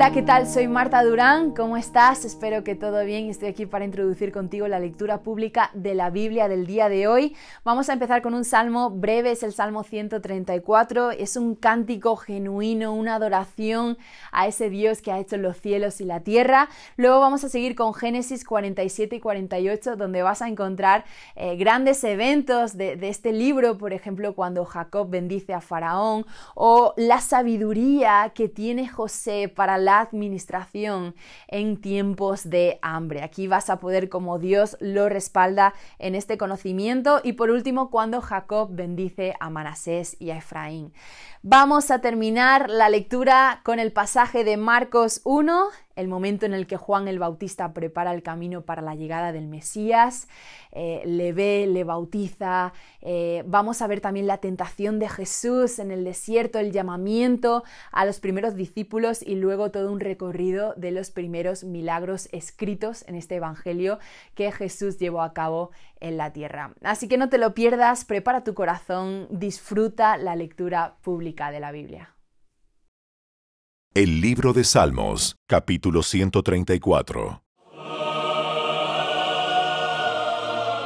Hola, ¿qué tal? Soy Marta Durán, ¿cómo estás? Espero que todo bien. Estoy aquí para introducir contigo la lectura pública de la Biblia del día de hoy. Vamos a empezar con un salmo breve, es el Salmo 134. Es un cántico genuino, una adoración a ese Dios que ha hecho los cielos y la tierra. Luego vamos a seguir con Génesis 47 y 48, donde vas a encontrar eh, grandes eventos de, de este libro, por ejemplo, cuando Jacob bendice a Faraón o la sabiduría que tiene José para la administración en tiempos de hambre. Aquí vas a poder como Dios lo respalda en este conocimiento. Y por último, cuando Jacob bendice a Manasés y a Efraín. Vamos a terminar la lectura con el pasaje de Marcos 1, el momento en el que Juan el Bautista prepara el camino para la llegada del Mesías, eh, le ve, le bautiza. Eh, vamos a ver también la tentación de Jesús en el desierto, el llamamiento a los primeros discípulos y luego todo un recorrido de los primeros milagros escritos en este Evangelio que Jesús llevó a cabo en la tierra. Así que no te lo pierdas, prepara tu corazón, disfruta la lectura pública de la Biblia. El libro de Salmos, capítulo 134.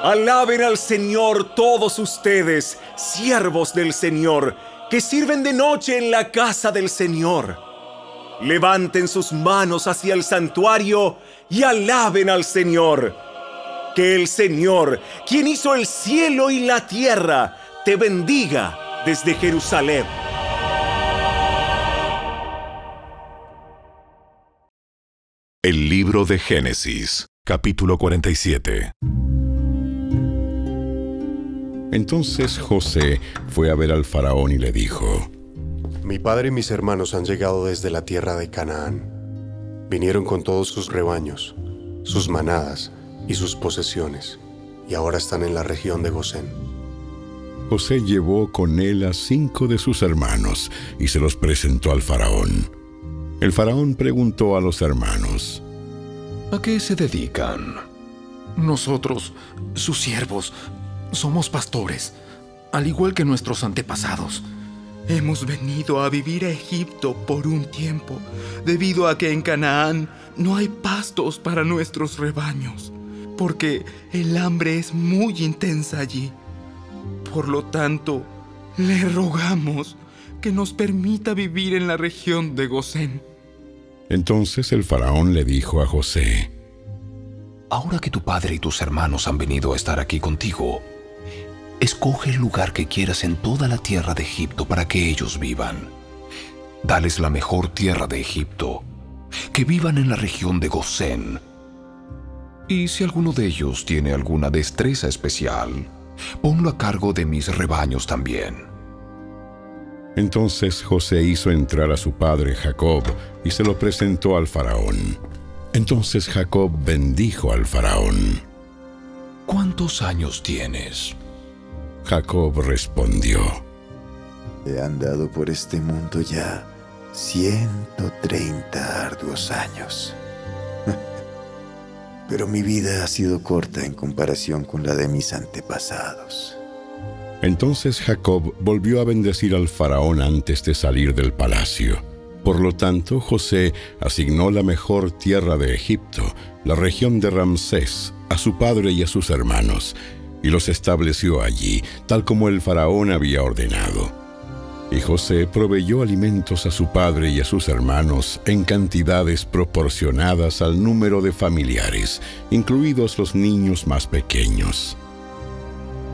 Alaben al Señor todos ustedes, siervos del Señor, que sirven de noche en la casa del Señor. Levanten sus manos hacia el santuario y alaben al Señor que el Señor, quien hizo el cielo y la tierra, te bendiga desde Jerusalén. El libro de Génesis, capítulo 47. Entonces José fue a ver al faraón y le dijo, Mi padre y mis hermanos han llegado desde la tierra de Canaán. Vinieron con todos sus rebaños, sus manadas, y sus posesiones, y ahora están en la región de Gosén. José llevó con él a cinco de sus hermanos y se los presentó al faraón. El faraón preguntó a los hermanos, ¿A qué se dedican? Nosotros, sus siervos, somos pastores, al igual que nuestros antepasados. Hemos venido a vivir a Egipto por un tiempo, debido a que en Canaán no hay pastos para nuestros rebaños porque el hambre es muy intensa allí. Por lo tanto, le rogamos que nos permita vivir en la región de Gosén. Entonces el faraón le dijo a José, Ahora que tu padre y tus hermanos han venido a estar aquí contigo, escoge el lugar que quieras en toda la tierra de Egipto para que ellos vivan. Dales la mejor tierra de Egipto, que vivan en la región de Gosén y si alguno de ellos tiene alguna destreza especial, ponlo a cargo de mis rebaños también. Entonces José hizo entrar a su padre Jacob y se lo presentó al faraón. Entonces Jacob bendijo al faraón. ¿Cuántos años tienes? Jacob respondió. He andado por este mundo ya 130 arduos años pero mi vida ha sido corta en comparación con la de mis antepasados. Entonces Jacob volvió a bendecir al faraón antes de salir del palacio. Por lo tanto, José asignó la mejor tierra de Egipto, la región de Ramsés, a su padre y a sus hermanos, y los estableció allí, tal como el faraón había ordenado. Y José proveyó alimentos a su padre y a sus hermanos en cantidades proporcionadas al número de familiares, incluidos los niños más pequeños.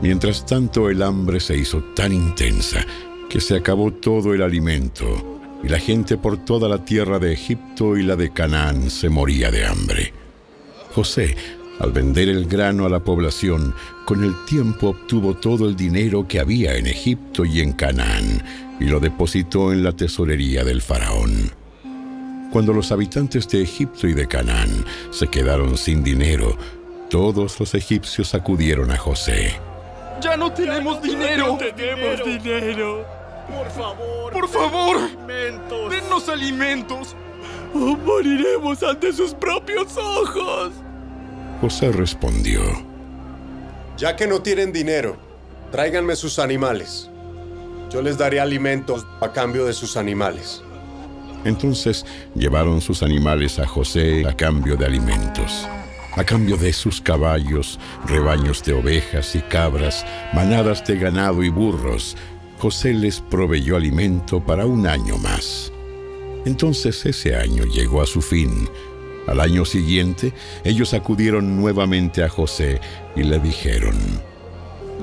Mientras tanto el hambre se hizo tan intensa que se acabó todo el alimento, y la gente por toda la tierra de Egipto y la de Canaán se moría de hambre. José, al vender el grano a la población, con el tiempo obtuvo todo el dinero que había en Egipto y en Canaán y lo depositó en la tesorería del faraón. Cuando los habitantes de Egipto y de Canaán se quedaron sin dinero, todos los egipcios acudieron a José. ¡Ya no tenemos dinero! ¡No tenemos dinero! ¡Por favor! ¡Por favor! ¡Alimentos! ¡Dennos alimentos! ¡O moriremos ante sus propios ojos! José respondió, Ya que no tienen dinero, tráiganme sus animales. Yo les daré alimentos a cambio de sus animales. Entonces llevaron sus animales a José a cambio de alimentos. A cambio de sus caballos, rebaños de ovejas y cabras, manadas de ganado y burros, José les proveyó alimento para un año más. Entonces ese año llegó a su fin. Al año siguiente, ellos acudieron nuevamente a José y le dijeron,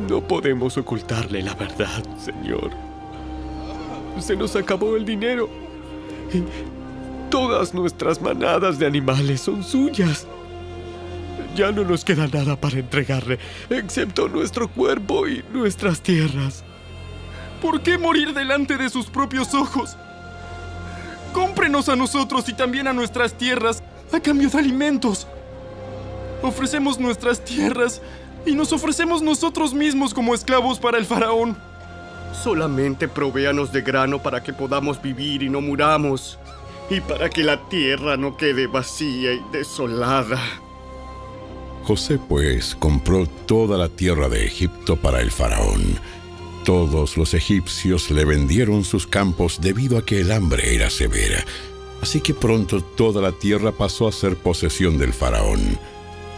No podemos ocultarle la verdad, Señor. Se nos acabó el dinero. Y todas nuestras manadas de animales son suyas. Ya no nos queda nada para entregarle, excepto nuestro cuerpo y nuestras tierras. ¿Por qué morir delante de sus propios ojos? Cómprenos a nosotros y también a nuestras tierras a cambio de alimentos. Ofrecemos nuestras tierras y nos ofrecemos nosotros mismos como esclavos para el faraón. Solamente provéanos de grano para que podamos vivir y no muramos, y para que la tierra no quede vacía y desolada. José pues compró toda la tierra de Egipto para el faraón. Todos los egipcios le vendieron sus campos debido a que el hambre era severa. Así que pronto toda la tierra pasó a ser posesión del faraón.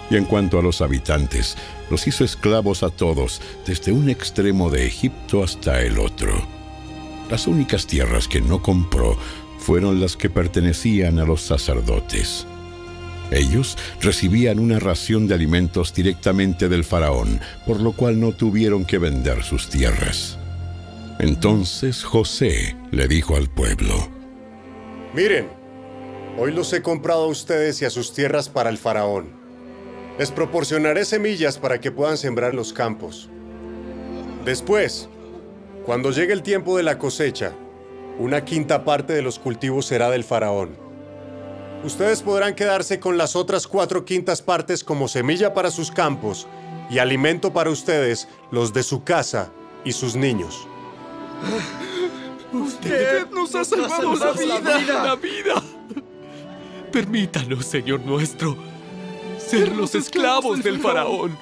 Y en cuanto a los habitantes, los hizo esclavos a todos, desde un extremo de Egipto hasta el otro. Las únicas tierras que no compró fueron las que pertenecían a los sacerdotes. Ellos recibían una ración de alimentos directamente del faraón, por lo cual no tuvieron que vender sus tierras. Entonces José le dijo al pueblo, Miren, hoy los he comprado a ustedes y a sus tierras para el faraón. Les proporcionaré semillas para que puedan sembrar los campos. Después, cuando llegue el tiempo de la cosecha, una quinta parte de los cultivos será del faraón. Ustedes podrán quedarse con las otras cuatro quintas partes como semilla para sus campos y alimento para ustedes, los de su casa y sus niños. Usted nos ha salvado la vida. La vida. Permítanos, Señor nuestro, ser los esclavos del faraón.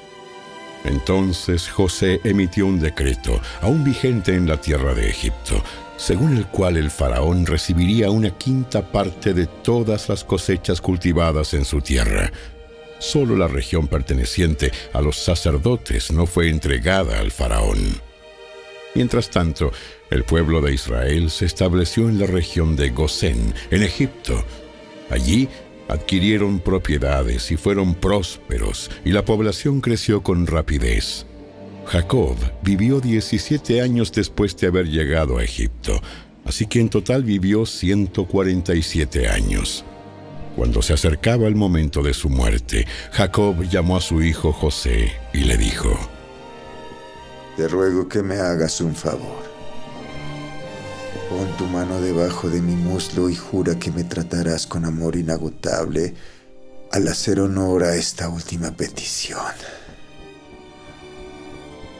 Entonces José emitió un decreto, aún vigente en la tierra de Egipto, según el cual el faraón recibiría una quinta parte de todas las cosechas cultivadas en su tierra. Solo la región perteneciente a los sacerdotes no fue entregada al faraón. Mientras tanto, el pueblo de Israel se estableció en la región de Gosén, en Egipto. Allí adquirieron propiedades y fueron prósperos, y la población creció con rapidez. Jacob vivió 17 años después de haber llegado a Egipto, así que en total vivió 147 años. Cuando se acercaba el momento de su muerte, Jacob llamó a su hijo José y le dijo, Te ruego que me hagas un favor. Pon tu mano debajo de mi muslo y jura que me tratarás con amor inagotable al hacer honor a esta última petición.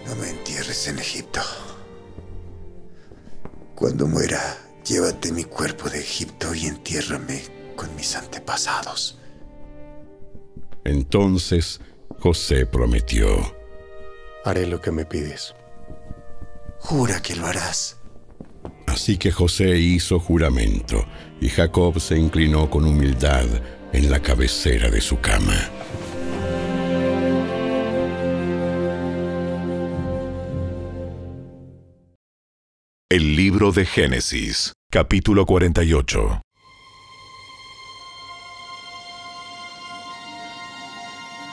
No me entierres en Egipto. Cuando muera, llévate mi cuerpo de Egipto y entiérrame con mis antepasados. Entonces José prometió, Haré lo que me pides. Jura que lo harás. Así que José hizo juramento, y Jacob se inclinó con humildad en la cabecera de su cama. El libro de Génesis, capítulo 48.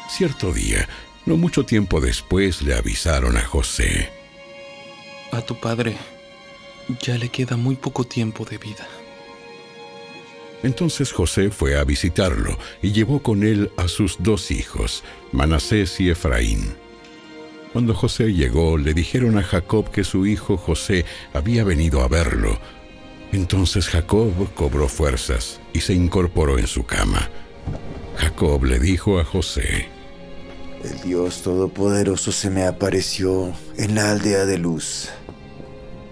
Cierto día, no mucho tiempo después, le avisaron a José. A tu padre ya le queda muy poco tiempo de vida. Entonces José fue a visitarlo y llevó con él a sus dos hijos, Manasés y Efraín. Cuando José llegó, le dijeron a Jacob que su hijo José había venido a verlo. Entonces Jacob cobró fuerzas y se incorporó en su cama. Jacob le dijo a José, El Dios Todopoderoso se me apareció en la aldea de Luz,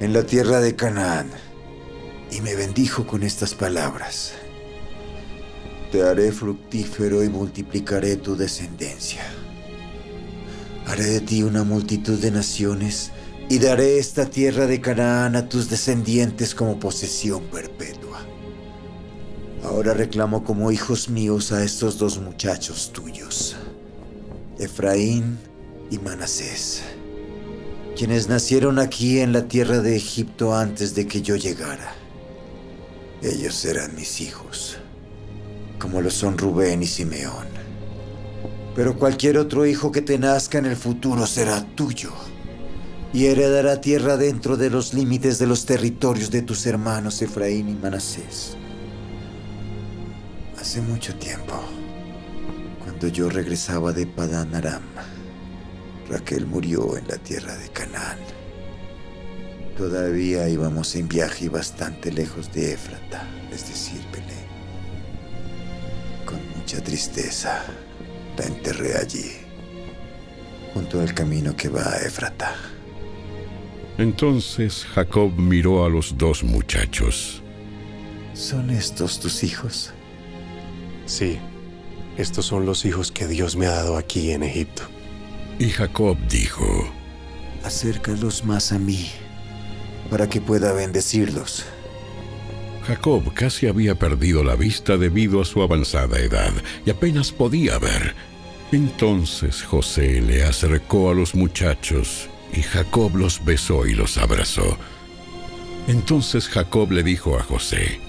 en la tierra de Canaán, y me bendijo con estas palabras. Te haré fructífero y multiplicaré tu descendencia. Haré de ti una multitud de naciones y daré esta tierra de Canaán a tus descendientes como posesión perpetua. Ahora reclamo como hijos míos a estos dos muchachos tuyos, Efraín y Manasés, quienes nacieron aquí en la tierra de Egipto antes de que yo llegara. Ellos serán mis hijos, como lo son Rubén y Simeón. Pero cualquier otro hijo que te nazca en el futuro será tuyo y heredará tierra dentro de los límites de los territorios de tus hermanos Efraín y Manasés. Hace mucho tiempo, cuando yo regresaba de Padán Aram, Raquel murió en la tierra de Canaán. Todavía íbamos en viaje bastante lejos de Éfrata, es decir, Belén. Con mucha tristeza, la enterré allí, junto al camino que va a Éfrata. Entonces Jacob miró a los dos muchachos. ¿Son estos tus hijos? Sí, estos son los hijos que Dios me ha dado aquí en Egipto. Y Jacob dijo, Acércalos más a mí, para que pueda bendecirlos. Jacob casi había perdido la vista debido a su avanzada edad y apenas podía ver. Entonces José le acercó a los muchachos y Jacob los besó y los abrazó. Entonces Jacob le dijo a José,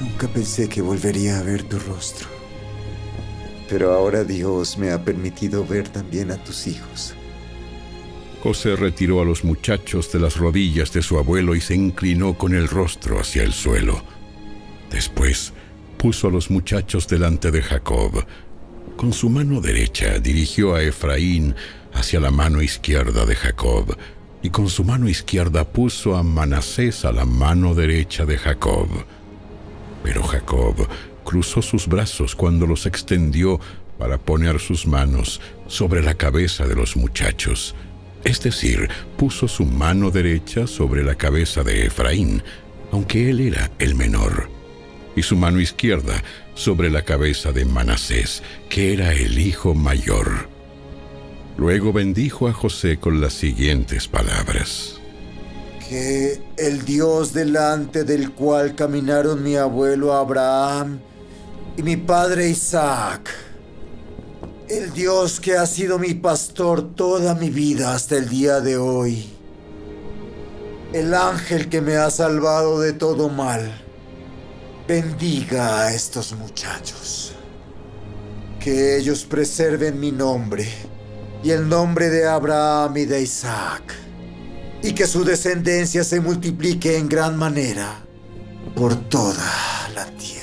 Nunca pensé que volvería a ver tu rostro. Pero ahora Dios me ha permitido ver también a tus hijos. José retiró a los muchachos de las rodillas de su abuelo y se inclinó con el rostro hacia el suelo. Después puso a los muchachos delante de Jacob. Con su mano derecha dirigió a Efraín hacia la mano izquierda de Jacob, y con su mano izquierda puso a Manasés a la mano derecha de Jacob. Pero Jacob cruzó sus brazos cuando los extendió para poner sus manos sobre la cabeza de los muchachos. Es decir, puso su mano derecha sobre la cabeza de Efraín, aunque él era el menor, y su mano izquierda sobre la cabeza de Manasés, que era el hijo mayor. Luego bendijo a José con las siguientes palabras. Que el Dios delante del cual caminaron mi abuelo Abraham y mi padre Isaac, el Dios que ha sido mi pastor toda mi vida hasta el día de hoy, el ángel que me ha salvado de todo mal, bendiga a estos muchachos. Que ellos preserven mi nombre y el nombre de Abraham y de Isaac, y que su descendencia se multiplique en gran manera por toda la tierra.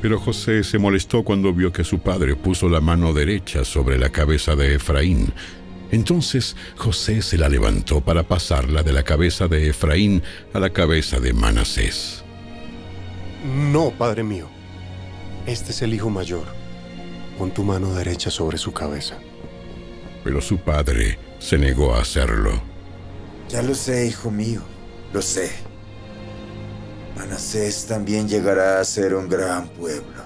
Pero José se molestó cuando vio que su padre puso la mano derecha sobre la cabeza de Efraín. Entonces José se la levantó para pasarla de la cabeza de Efraín a la cabeza de Manasés. No, padre mío. Este es el hijo mayor. Pon tu mano derecha sobre su cabeza. Pero su padre se negó a hacerlo. Ya lo sé, hijo mío, lo sé. Manasés también llegará a ser un gran pueblo,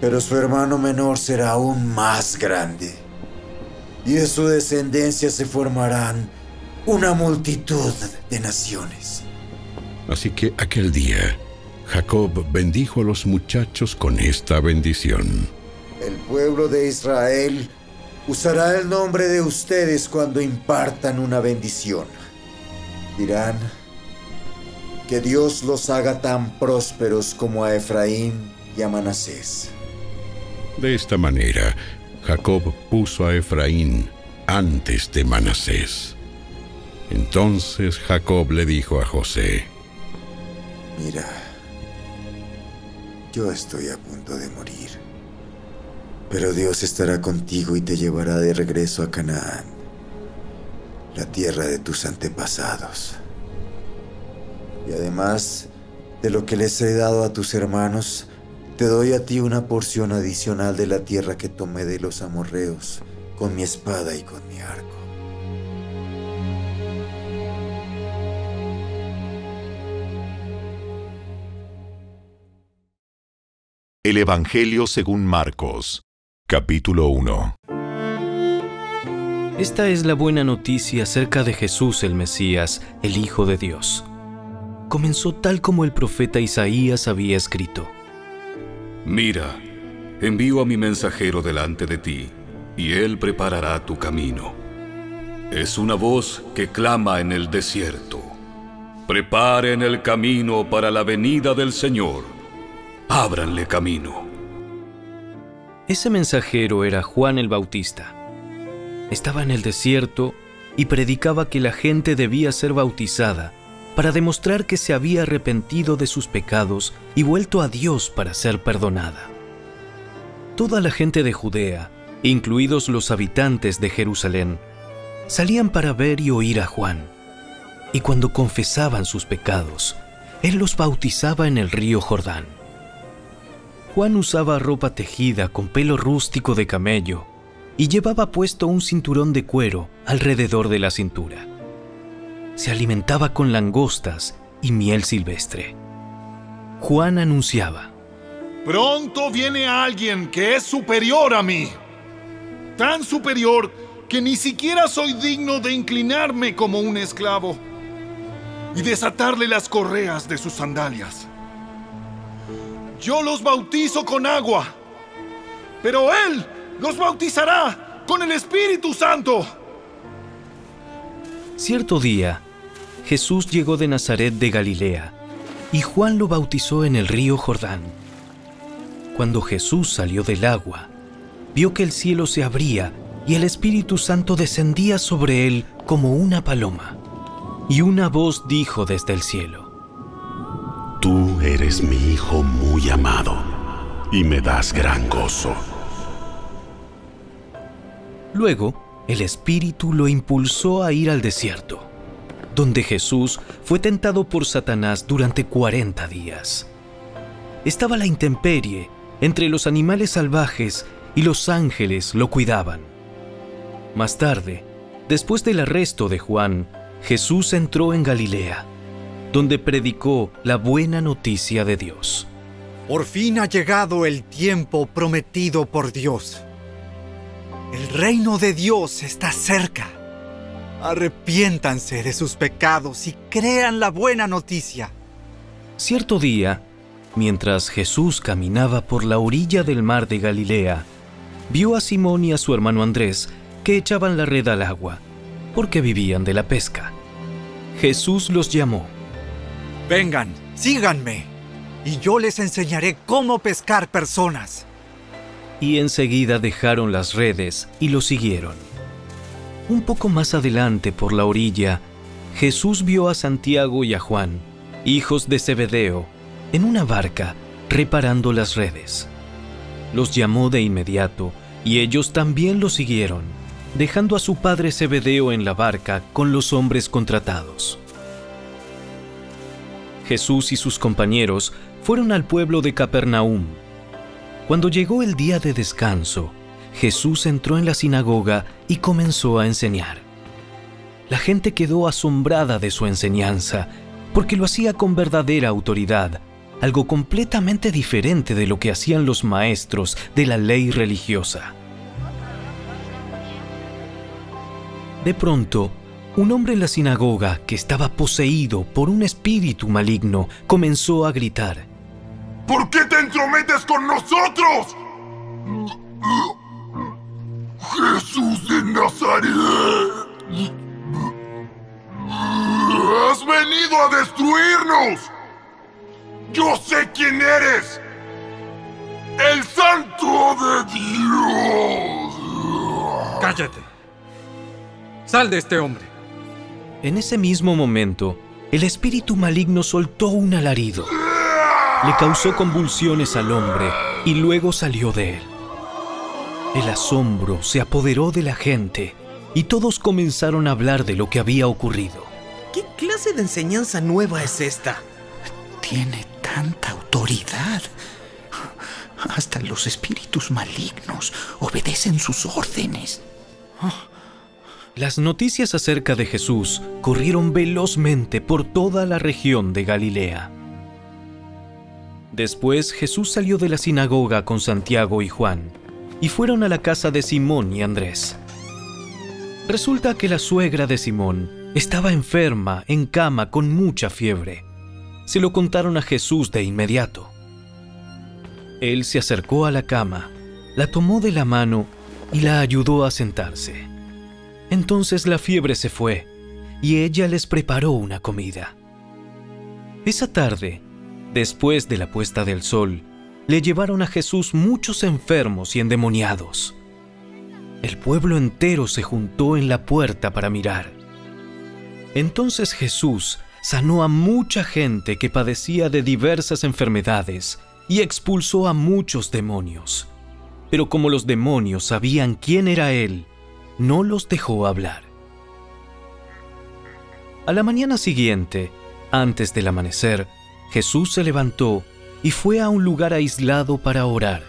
pero su hermano menor será aún más grande. Y de su descendencia se formarán una multitud de naciones. Así que aquel día, Jacob bendijo a los muchachos con esta bendición. El pueblo de Israel usará el nombre de ustedes cuando impartan una bendición. Dirán que Dios los haga tan prósperos como a Efraín y a Manasés. De esta manera, Jacob puso a Efraín antes de Manasés. Entonces Jacob le dijo a José, Mira, yo estoy a punto de morir. Pero Dios estará contigo y te llevará de regreso a Canaán, la tierra de tus antepasados. Y además de lo que les he dado a tus hermanos, te doy a ti una porción adicional de la tierra que tomé de los amorreos, con mi espada y con mi arco. El Evangelio según Marcos, capítulo 1. Esta es la buena noticia acerca de Jesús el Mesías, el Hijo de Dios. Comenzó tal como el profeta Isaías había escrito. Mira, envío a mi mensajero delante de ti, y él preparará tu camino. Es una voz que clama en el desierto. Preparen el camino para la venida del Señor. Ábranle camino. Ese mensajero era Juan el Bautista. Estaba en el desierto y predicaba que la gente debía ser bautizada para demostrar que se había arrepentido de sus pecados y vuelto a Dios para ser perdonada. Toda la gente de Judea, incluidos los habitantes de Jerusalén, salían para ver y oír a Juan. Y cuando confesaban sus pecados, él los bautizaba en el río Jordán. Juan usaba ropa tejida con pelo rústico de camello y llevaba puesto un cinturón de cuero alrededor de la cintura se alimentaba con langostas y miel silvestre. Juan anunciaba, Pronto viene alguien que es superior a mí, tan superior que ni siquiera soy digno de inclinarme como un esclavo y desatarle las correas de sus sandalias. Yo los bautizo con agua, pero Él los bautizará con el Espíritu Santo. Cierto día, Jesús llegó de Nazaret de Galilea y Juan lo bautizó en el río Jordán. Cuando Jesús salió del agua, vio que el cielo se abría y el Espíritu Santo descendía sobre él como una paloma. Y una voz dijo desde el cielo, Tú eres mi Hijo muy amado y me das gran gozo. Luego, el Espíritu lo impulsó a ir al desierto donde Jesús fue tentado por Satanás durante 40 días. Estaba la intemperie entre los animales salvajes y los ángeles lo cuidaban. Más tarde, después del arresto de Juan, Jesús entró en Galilea, donde predicó la buena noticia de Dios. Por fin ha llegado el tiempo prometido por Dios. El reino de Dios está cerca. Arrepiéntanse de sus pecados y crean la buena noticia. Cierto día, mientras Jesús caminaba por la orilla del mar de Galilea, vio a Simón y a su hermano Andrés que echaban la red al agua, porque vivían de la pesca. Jesús los llamó. Vengan, síganme, y yo les enseñaré cómo pescar personas. Y enseguida dejaron las redes y lo siguieron. Un poco más adelante por la orilla, Jesús vio a Santiago y a Juan, hijos de Zebedeo, en una barca reparando las redes. Los llamó de inmediato y ellos también lo siguieron, dejando a su padre Zebedeo en la barca con los hombres contratados. Jesús y sus compañeros fueron al pueblo de Capernaum. Cuando llegó el día de descanso, Jesús entró en la sinagoga y comenzó a enseñar. La gente quedó asombrada de su enseñanza, porque lo hacía con verdadera autoridad, algo completamente diferente de lo que hacían los maestros de la ley religiosa. De pronto, un hombre en la sinagoga que estaba poseído por un espíritu maligno comenzó a gritar. ¿Por qué te entrometes con nosotros? Jesús de Nazaret. Has venido a destruirnos. Yo sé quién eres. El santo de Dios. Cállate. Sal de este hombre. En ese mismo momento, el espíritu maligno soltó un alarido. Le causó convulsiones al hombre y luego salió de él. El asombro se apoderó de la gente y todos comenzaron a hablar de lo que había ocurrido. ¿Qué clase de enseñanza nueva es esta? Tiene tanta autoridad. Hasta los espíritus malignos obedecen sus órdenes. Las noticias acerca de Jesús corrieron velozmente por toda la región de Galilea. Después Jesús salió de la sinagoga con Santiago y Juan y fueron a la casa de Simón y Andrés. Resulta que la suegra de Simón estaba enferma en cama con mucha fiebre. se lo contaron a Jesús de inmediato. Él se acercó a la cama, la tomó de la mano y la ayudó a sentarse. Entonces la fiebre se fue y ella les preparó una comida. Esa tarde, después de la puesta del sol, le llevaron a Jesús muchos enfermos y endemoniados. El pueblo entero se juntó en la puerta para mirar. Entonces Jesús sanó a mucha gente que padecía de diversas enfermedades y expulsó a muchos demonios. Pero como los demonios sabían quién era Él, no los dejó hablar. A la mañana siguiente, antes del amanecer, Jesús se levantó y fue a un lugar aislado para orar.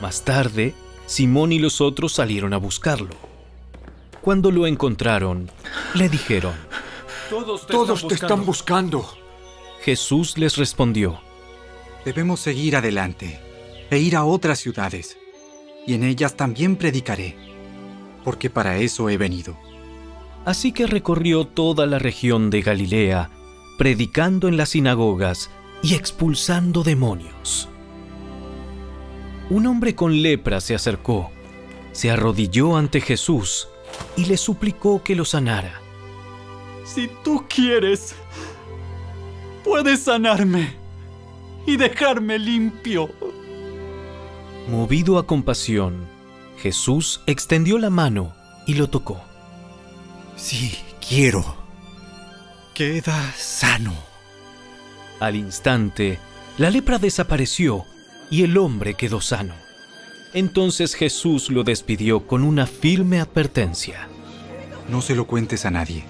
Más tarde, Simón y los otros salieron a buscarlo. Cuando lo encontraron, le dijeron, Todos te, están, buscando. Jesús les respondió, Debemos seguir adelante e ir a otras ciudades, y en ellas también predicaré, porque para eso he venido. Así que recorrió toda la región de Galilea, predicando en las sinagogas y expulsando demonios. Un hombre con lepra se acercó, se arrodilló ante Jesús y le suplicó que lo sanara. Si tú quieres, puedes sanarme y dejarme limpio. Movido a compasión, Jesús extendió la mano y lo tocó. Sí, quiero. Queda sano. Al instante, la lepra desapareció y el hombre quedó sano. Entonces Jesús lo despidió con una firme advertencia. No se lo cuentes a nadie.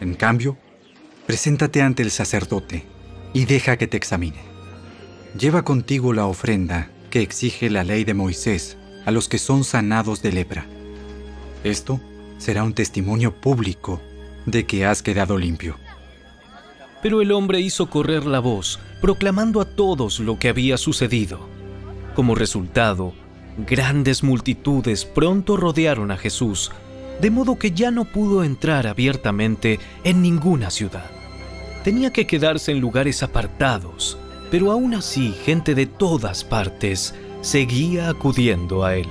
En cambio, preséntate ante el sacerdote y deja que te examine. Lleva contigo la ofrenda que exige la ley de Moisés a los que son sanados de lepra. Esto será un testimonio público de que has quedado limpio. Pero el hombre hizo correr la voz, proclamando a todos lo que había sucedido. Como resultado, grandes multitudes pronto rodearon a Jesús, de modo que ya no pudo entrar abiertamente en ninguna ciudad. Tenía que quedarse en lugares apartados, pero aún así gente de todas partes seguía acudiendo a él.